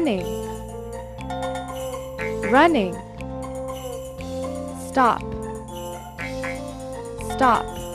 running, running, stop, stop.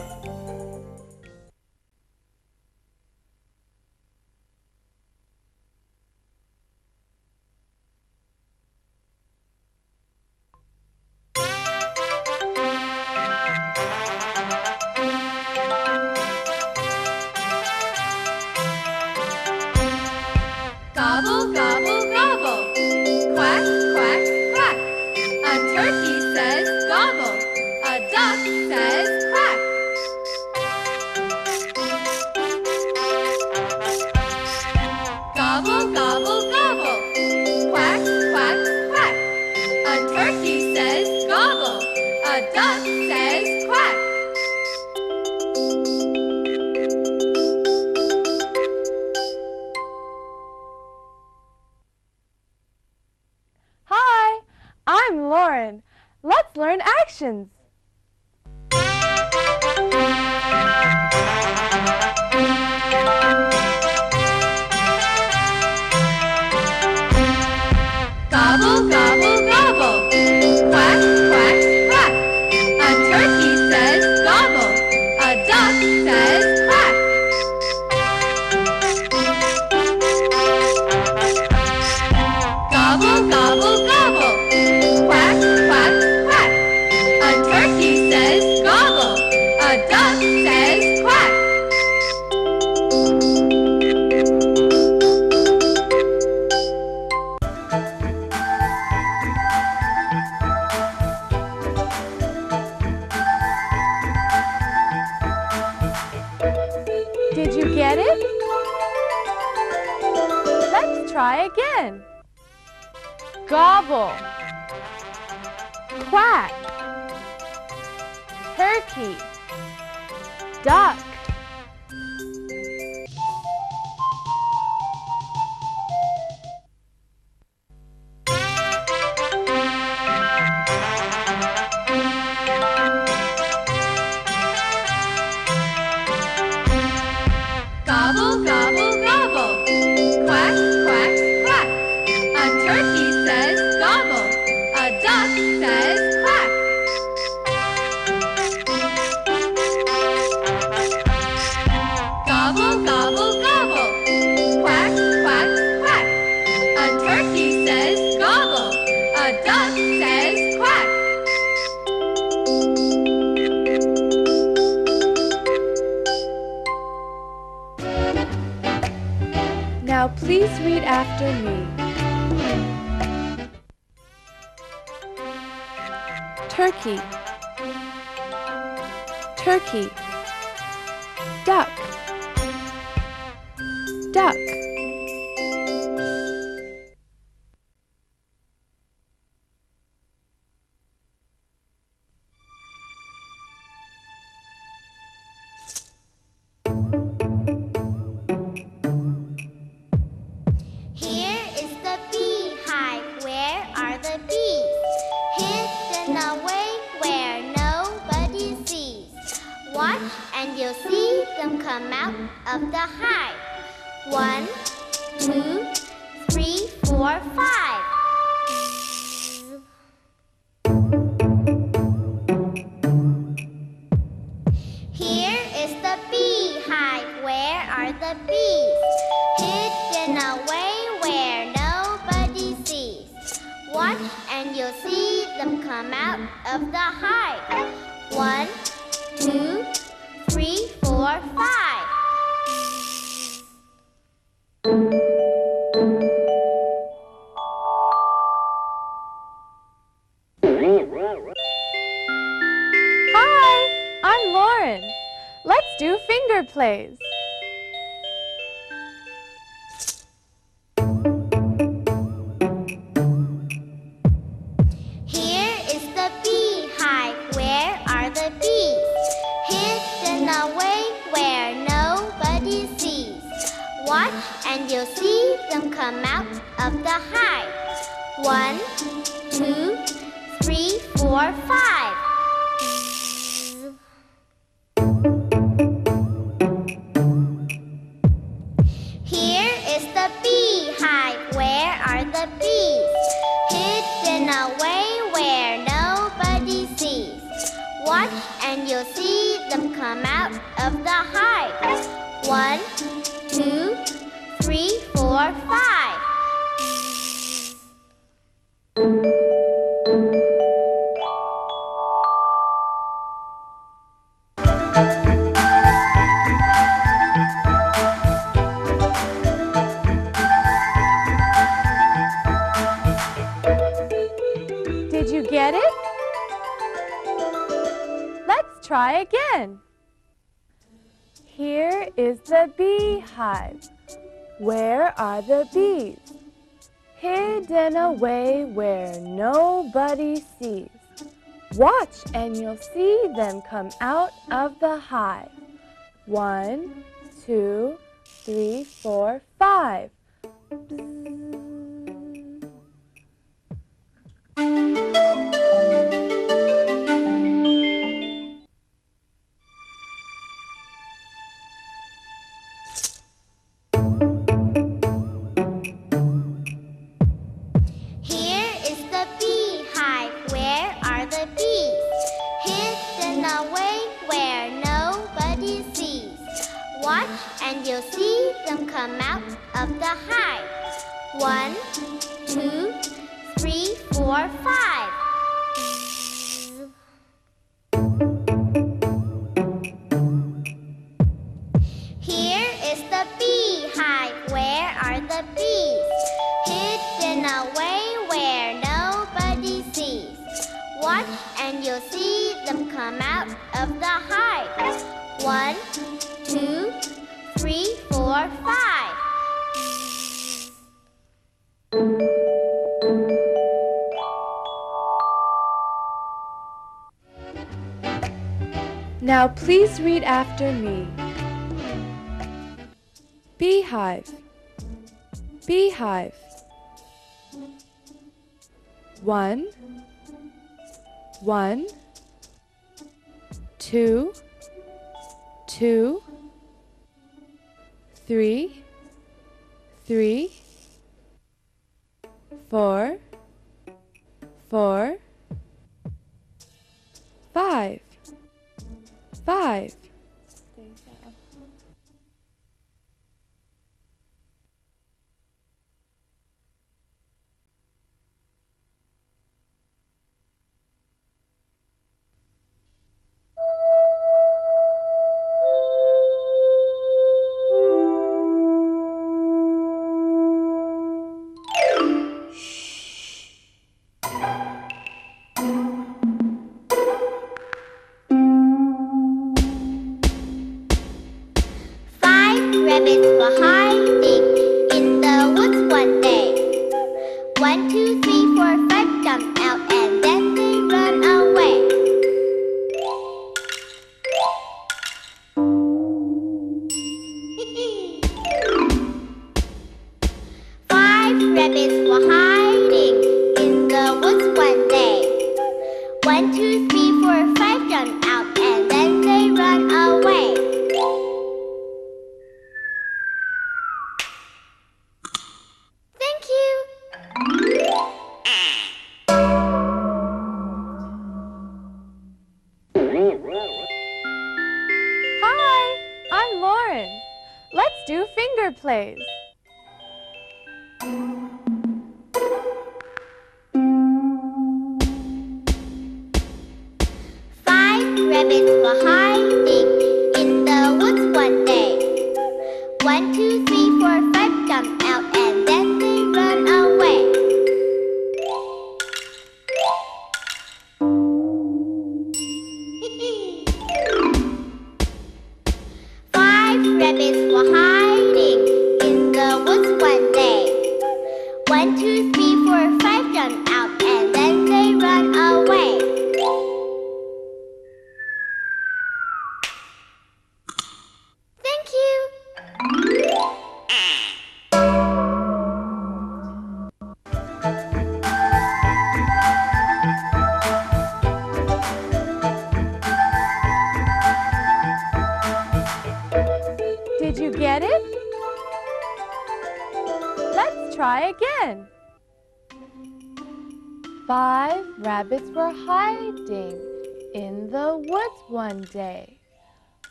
Come out of the hive. One, in a way where nobody sees. Watch and you'll see them come out of the hive. One, two, three, four, five. them come out of the hive. One, two, three, four, five. try again. Here is the beehive. Where are the bees? Hidden away where nobody sees. Watch and you'll see them come out of the hive. One, two, three, four, five. of the hive. One, two, three, four, five. Now please read after me. Beehive. Beehive. One. One two, two, three, three, four, four, five, five, One, two.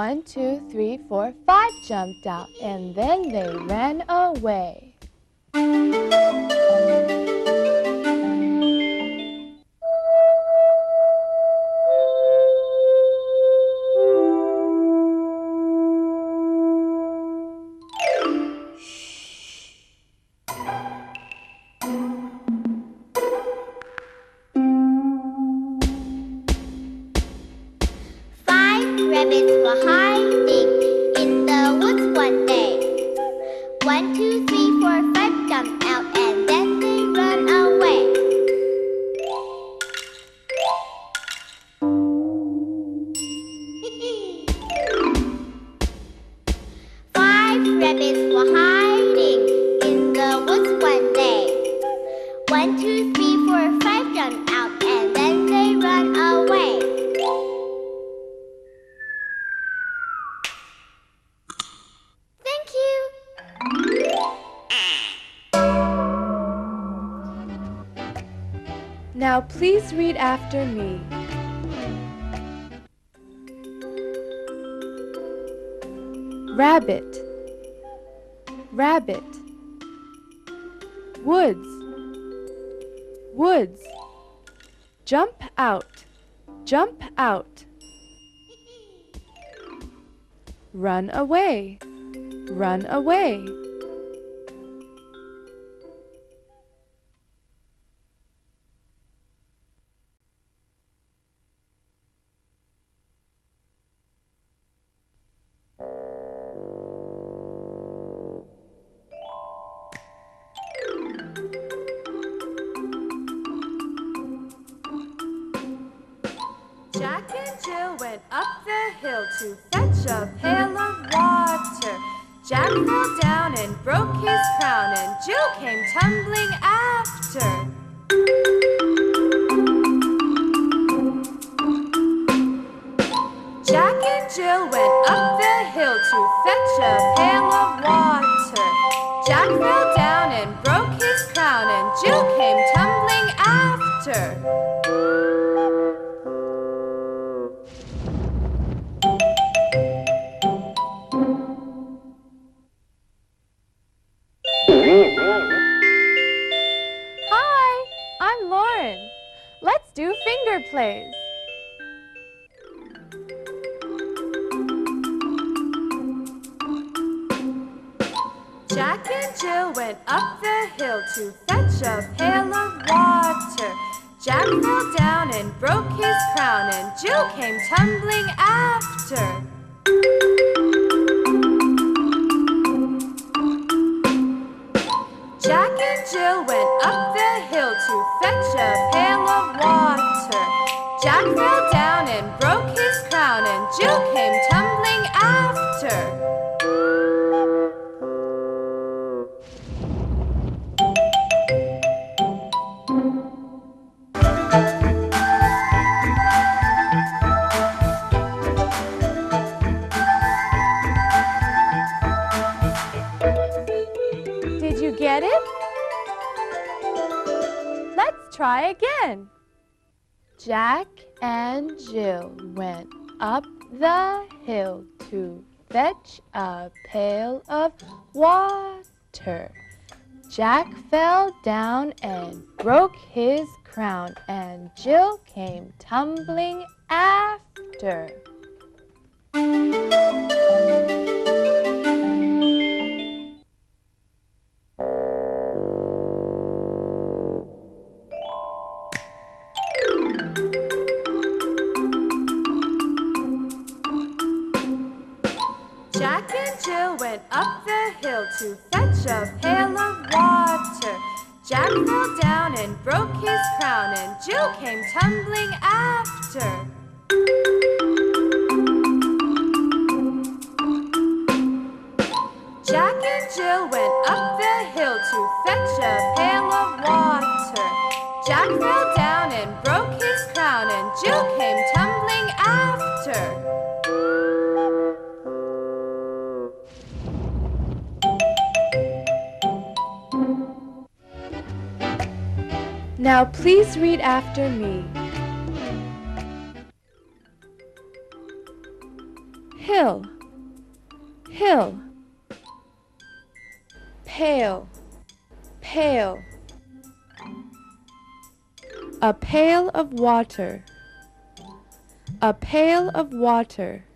one, two, three, four, five jumped out, and then they ran away. rabbit. Rabbit. Woods. Woods. Jump out. Jump out. Run away. Run away. laughter. try again. Jack and Jill went up the hill to fetch a pail of water. Jack fell down and broke his crown, and Jill came tumbling after. Jack fell down and broke his crown, and Jill came tumbling after. Jack and Jill went up the hill to fetch a pail of water. Jack fell down and broke his crown, and Jill Now please read after me. Hill, hill. Pail, pail. A pail of water. A pail of water.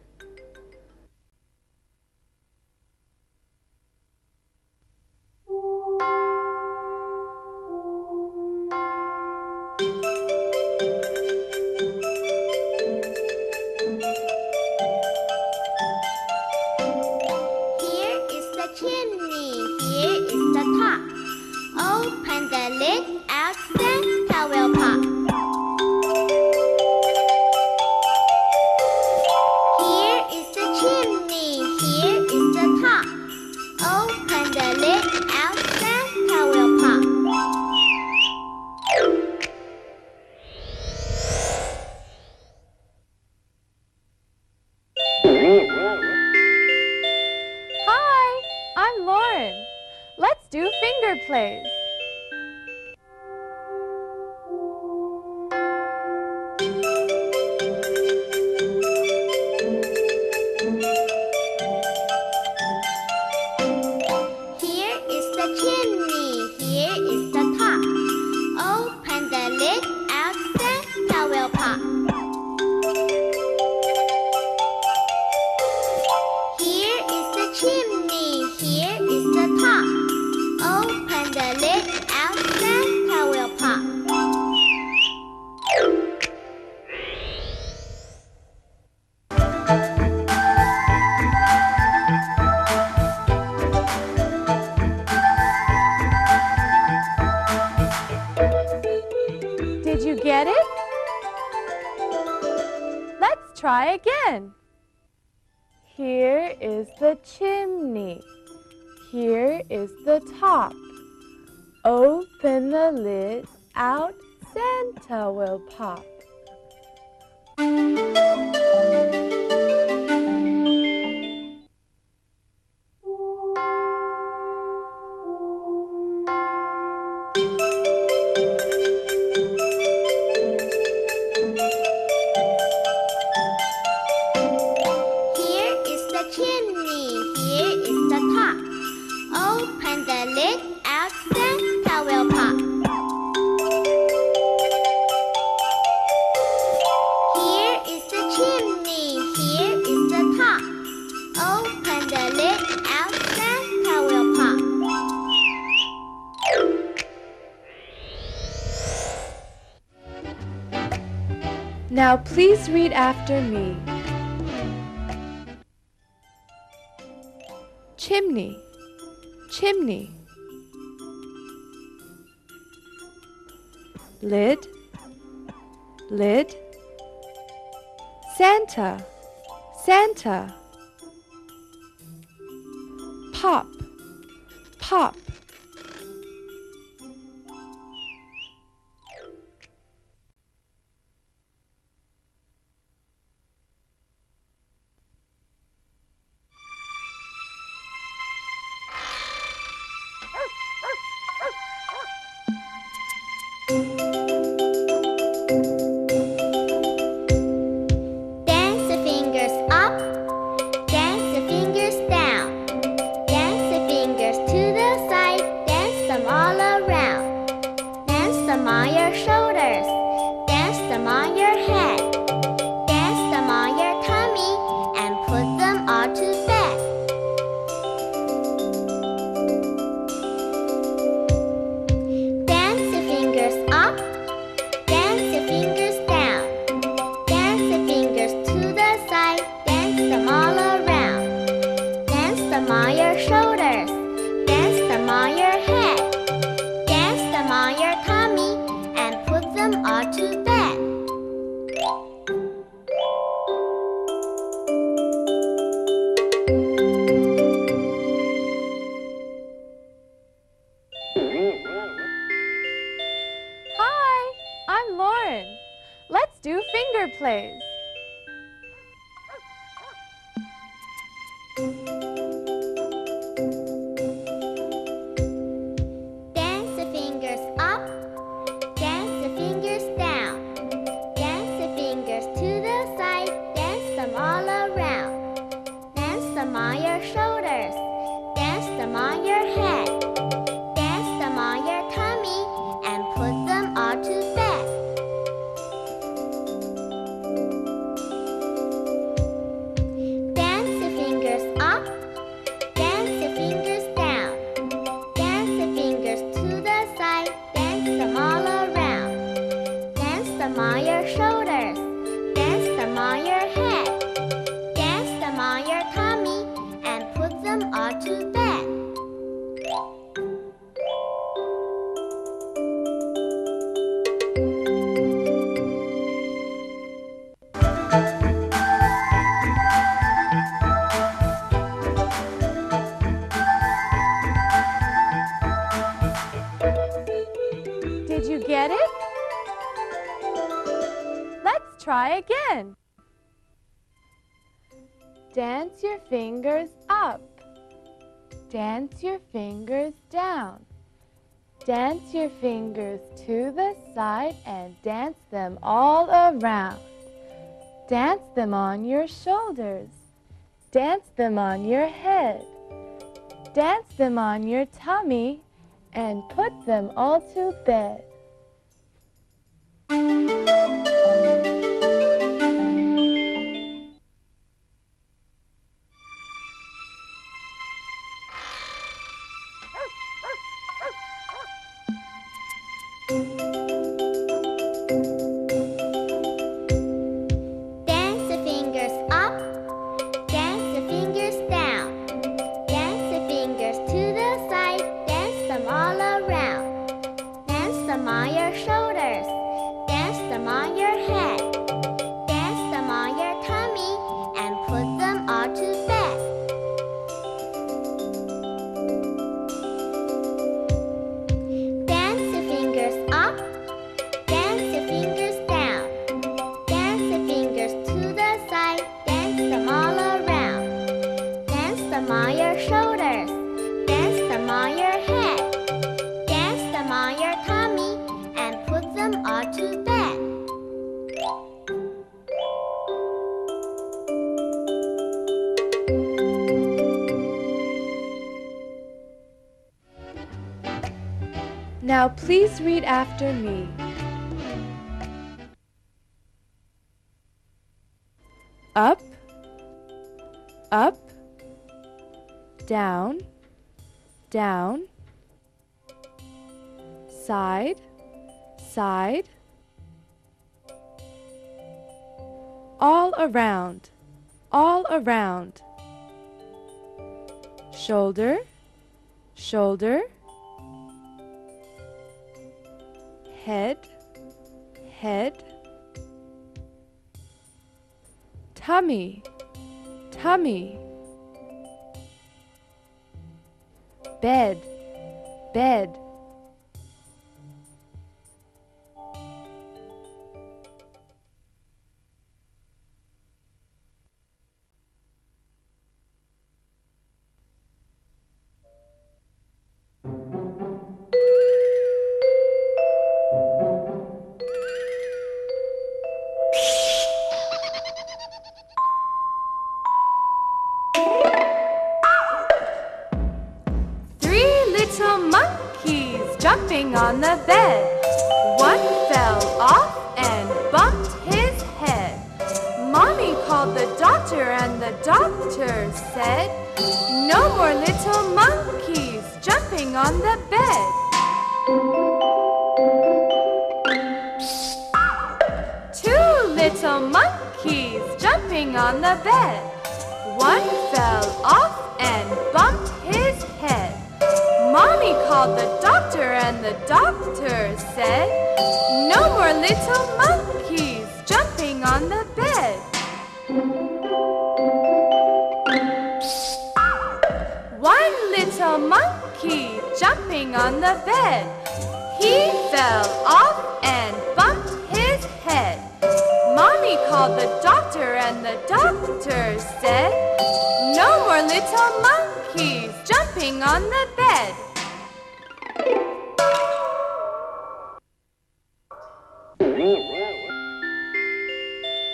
Try again. Here is the chimney. Here is the top. Open the lid, out Santa will pop. Chimney, chimney. Lid, lid. Santa, Santa. Pop, pop. Dance your fingers to the side and dance them all around. Dance them on your shoulders. Dance them on your head. Dance them on your tummy and put them all to bed. Now please read after me. Up, up, down, down, side, side, all around, all around, shoulder, shoulder, head, head, tummy, tummy, bed, bed. On the bed. One fell off and bumped his head. Mommy called the doctor, and the doctor said, No more little monkeys jumping on the bed. Two little monkeys jumping on the bed. One fell off and bumped. Mommy called the doctor, and the doctor said, No more little monkeys jumping on the bed. One little monkey jumping on the bed. He fell off and bumped. Mommy called the doctor, and the doctor said, No more little monkeys jumping on the bed.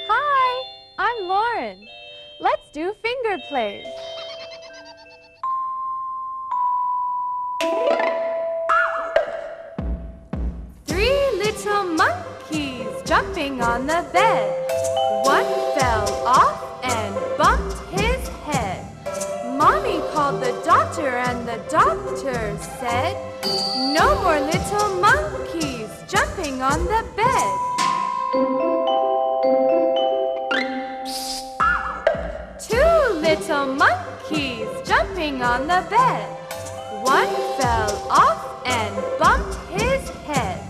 Hi, I'm Lauren. Let's do finger plays. Three little monkeys jumping on the bed. Called the doctor, and the doctor said, No more little monkeys jumping on the bed. Two little monkeys jumping on the bed. One fell off and bumped his head.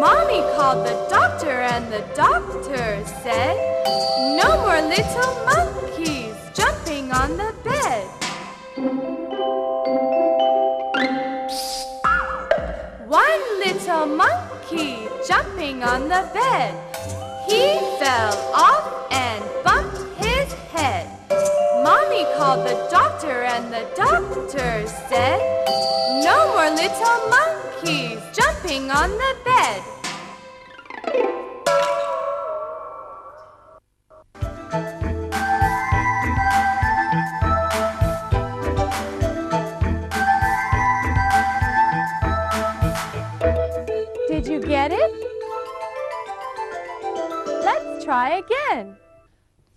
Mommy called the doctor, and the doctor said, No more little monkeys jumping on the bed. He fell off and bumped his head. Mommy called the doctor, and the doctor said, No more little monkeys jumping on the bed. Try again.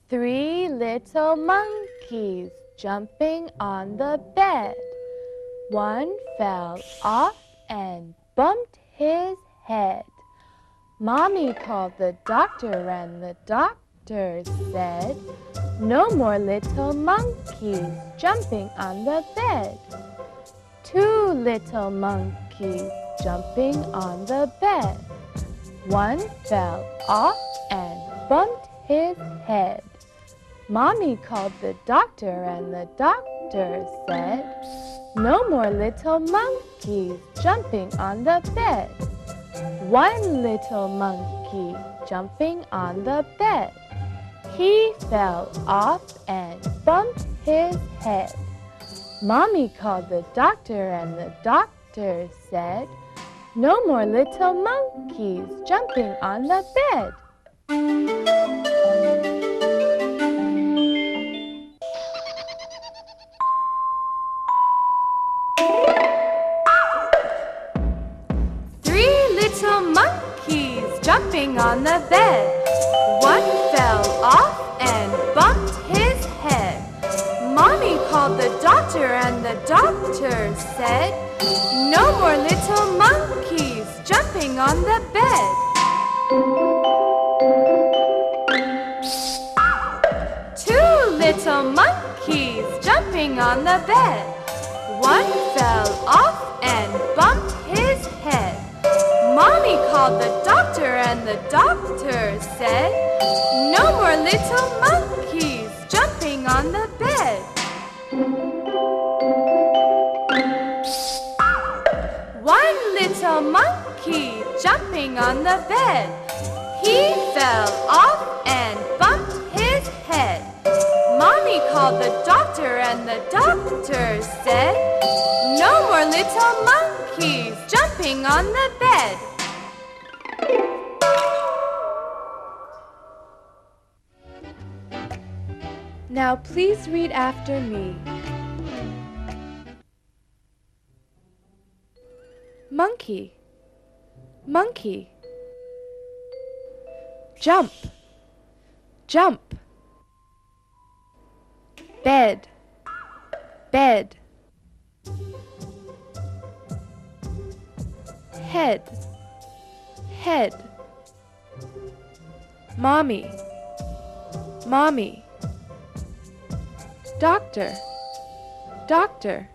Three little monkeys jumping on the bed. One fell off and bumped his head. Mommy called the doctor, and the doctor said, No more little monkeys jumping on the bed. Two little monkeys jumping on the bed. One fell off and bumped his head. Mommy called the doctor, and the doctor said, No more little monkeys jumping on the bed. One little monkey jumping on the bed. He fell off and bumped his head. Mommy called the doctor, and the doctor said, No more little monkeys jumping on the bed. Three little monkeys jumping on the bed. One fell off and bumped his head. Mommy called the doctor, and the doctor said, No more little monkeys jumping on the bed. Little monkeys jumping on the bed. One fell off and bumped his head. Mommy called the doctor, and the doctor said, No more little monkeys jumping on the bed. One little monkey jumping on the bed. He fell off and bumped. Mommy called the doctor, and the doctor said, No more little monkeys jumping on the bed. Now please read after me. Monkey, monkey. Jump, jump. Bed, bed. Head, head. Mommy, mommy. Doctor, doctor.